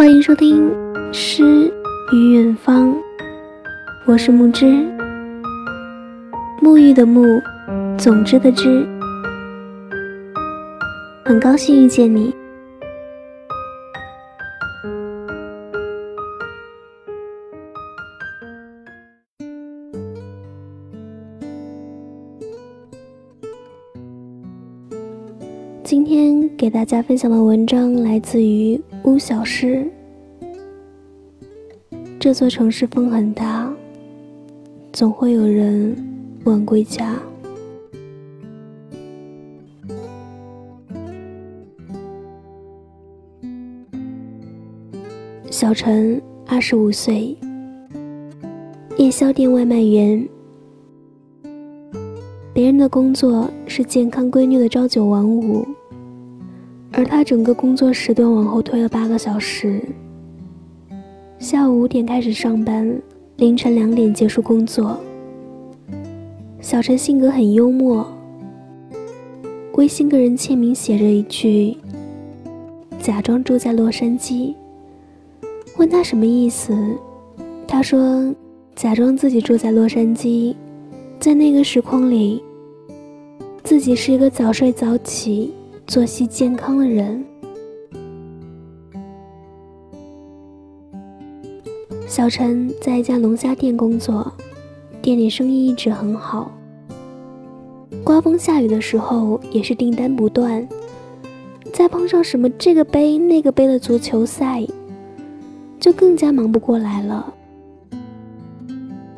欢迎收听《诗与远方》，我是木之，沐浴的沐，总之的之，很高兴遇见你。今天给大家分享的文章来自于乌小诗。这座城市风很大，总会有人晚归家。小陈，二十五岁，夜宵店外卖员。别人的工作是健康闺女的朝九晚五。而他整个工作时段往后推了八个小时，下午五点开始上班，凌晨两点结束工作。小陈性格很幽默，微信个人签名写着一句：“假装住在洛杉矶。”问他什么意思，他说：“假装自己住在洛杉矶，在那个时空里，自己是一个早睡早起。”作息健康的人，小陈在一家龙虾店工作，店里生意一直很好。刮风下雨的时候，也是订单不断。再碰上什么这个杯那个杯的足球赛，就更加忙不过来了。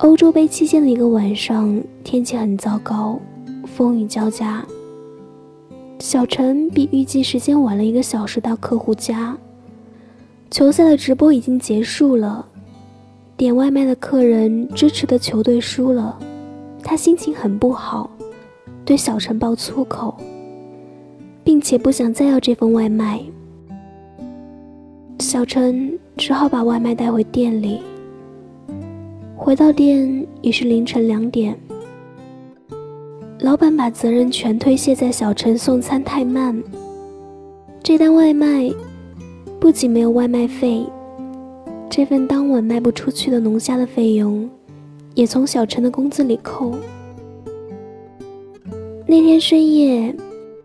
欧洲杯期间的一个晚上，天气很糟糕，风雨交加。小陈比预计时间晚了一个小时到客户家。球赛的直播已经结束了，点外卖的客人支持的球队输了，他心情很不好，对小陈爆粗口，并且不想再要这份外卖。小陈只好把外卖带回店里。回到店已是凌晨两点。老板把责任全推卸在小陈送餐太慢。这单外卖不仅没有外卖费，这份当晚卖不出去的龙虾的费用也从小陈的工资里扣。那天深夜，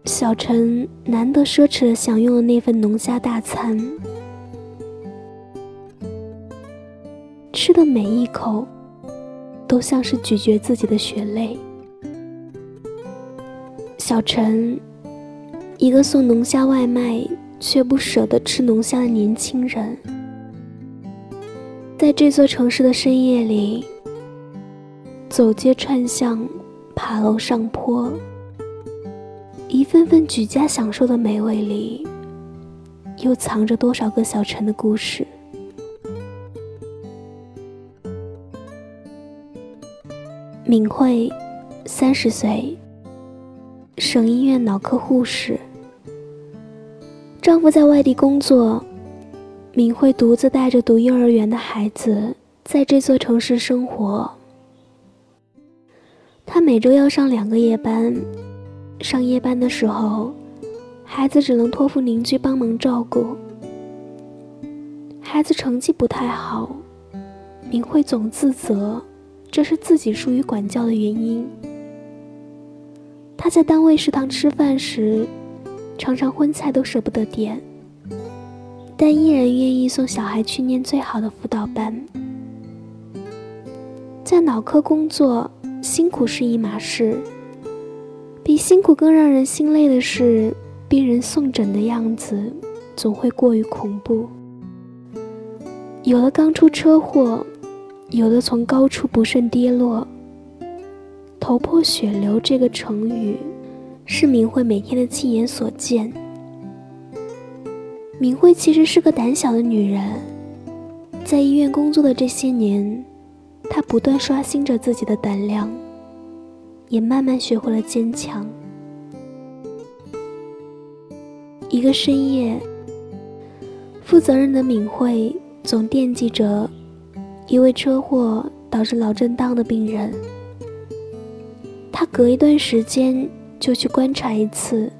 小陈难得奢侈的享用了那份龙虾大餐，吃的每一口都像是咀嚼自己的血泪。小陈，一个送龙虾外卖却不舍得吃龙虾的年轻人，在这座城市的深夜里，走街串巷，爬楼上坡，一份份举家享受的美味里，又藏着多少个小陈的故事？敏慧，三十岁。省医院脑科护士，丈夫在外地工作，敏慧独自带着读幼儿园的孩子在这座城市生活。她每周要上两个夜班，上夜班的时候，孩子只能托付邻居帮忙照顾。孩子成绩不太好，敏慧总自责，这是自己疏于管教的原因。他在单位食堂吃饭时，常常荤菜都舍不得点，但依然愿意送小孩去念最好的辅导班。在脑科工作，辛苦是一码事，比辛苦更让人心累的是，病人送诊的样子总会过于恐怖。有的刚出车祸，有的从高处不慎跌落。头破血流这个成语，是明慧每天的亲眼所见。明慧其实是个胆小的女人，在医院工作的这些年，她不断刷新着自己的胆量，也慢慢学会了坚强。一个深夜，负责任的敏慧总惦记着一位车祸导致脑震荡的病人。他隔一段时间就去观察一次，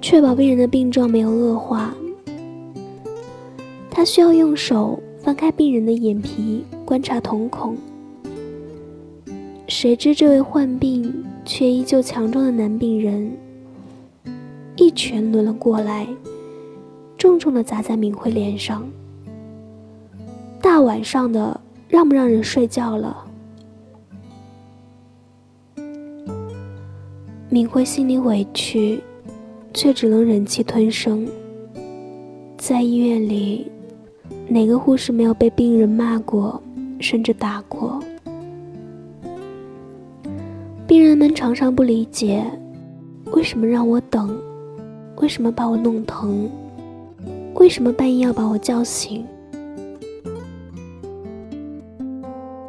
确保病人的病状没有恶化。他需要用手翻开病人的眼皮，观察瞳孔。谁知这位患病却依旧强壮的男病人，一拳抡了过来，重重的砸在敏慧脸上。大晚上的，让不让人睡觉了？敏慧心里委屈，却只能忍气吞声。在医院里，哪个护士没有被病人骂过，甚至打过？病人们常常不理解，为什么让我等？为什么把我弄疼？为什么半夜要把我叫醒？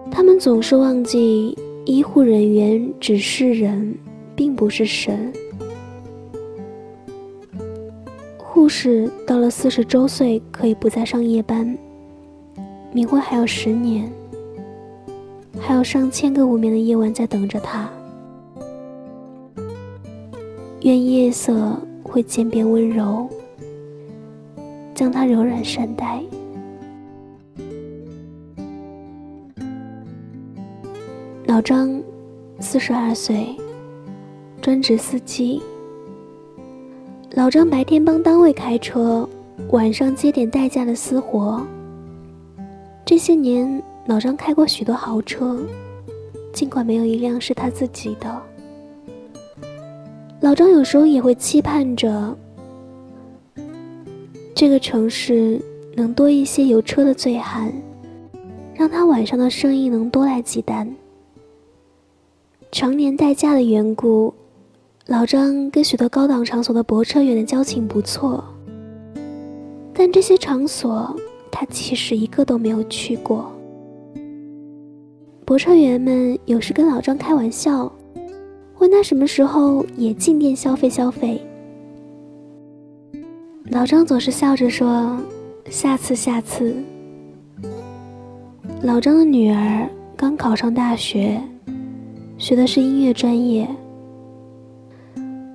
他们总是忘记，医护人员只是人，并不是神。护士到了四十周岁可以不再上夜班，明慧还有十年，还有上千个无眠的夜晚在等着他。愿夜色会渐变温柔，将他柔软善待。老张，四十二岁，专职司机。老张白天帮单位开车，晚上接点代驾的私活。这些年，老张开过许多豪车，尽管没有一辆是他自己的。老张有时候也会期盼着，这个城市能多一些有车的醉汉，让他晚上的生意能多来几单。常年代驾的缘故。老张跟许多高档场所的泊车员的交情不错，但这些场所他其实一个都没有去过。泊车员们有时跟老张开玩笑，问他什么时候也进店消费消费。老张总是笑着说：“下次，下次。”老张的女儿刚考上大学，学的是音乐专业。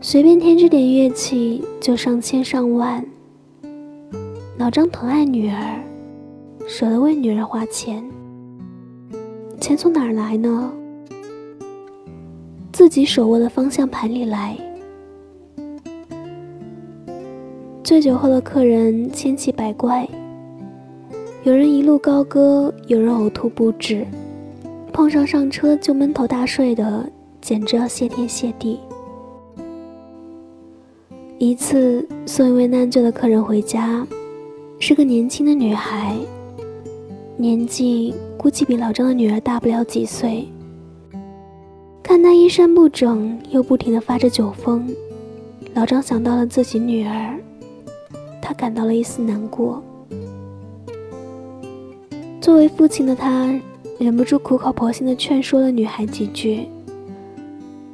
随便添置点乐器就上千上万。老张疼爱女儿，舍得为女儿花钱。钱从哪儿来呢？自己手握的方向盘里来。醉酒后的客人千奇百怪，有人一路高歌，有人呕吐不止，碰上上车就闷头大睡的，简直要谢天谢地。一次送一位难救的客人回家，是个年轻的女孩，年纪估计比老张的女儿大不了几岁。看她衣衫不整，又不停的发着酒疯，老张想到了自己女儿，他感到了一丝难过。作为父亲的他，忍不住苦口婆心的劝说了女孩几句，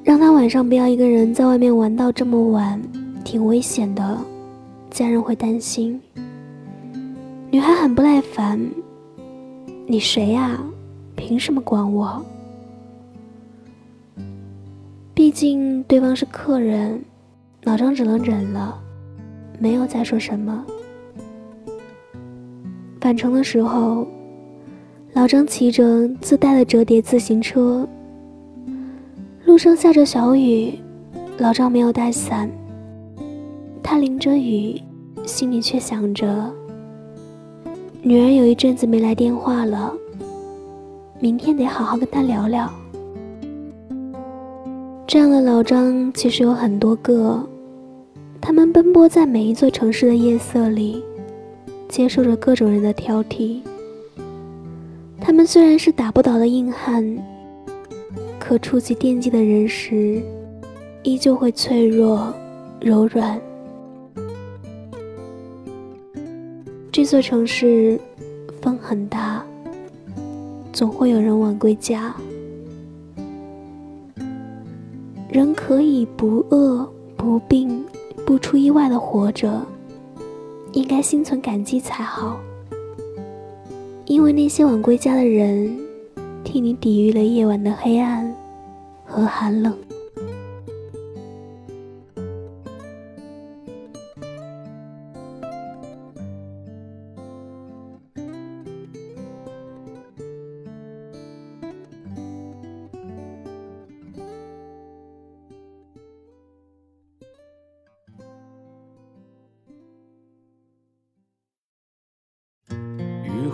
让她晚上不要一个人在外面玩到这么晚。挺危险的，家人会担心。女孩很不耐烦：“你谁呀？凭什么管我？”毕竟对方是客人，老张只能忍了，没有再说什么。返程的时候，老张骑着自带的折叠自行车，路上下着小雨，老张没有带伞。他淋着雨，心里却想着：女儿有一阵子没来电话了，明天得好好跟她聊聊。这样的老张其实有很多个，他们奔波在每一座城市的夜色里，接受着各种人的挑剔。他们虽然是打不倒的硬汉，可触及惦记的人时，依旧会脆弱、柔软。这座城市风很大，总会有人晚归家。人可以不饿不病不出意外的活着，应该心存感激才好。因为那些晚归家的人，替你抵御了夜晚的黑暗和寒冷。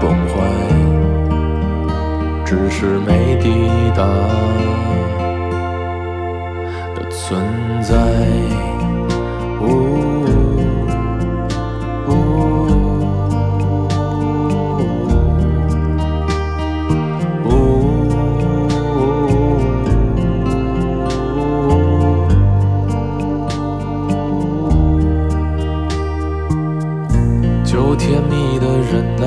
崩坏，只是没抵达的存在。哦忍耐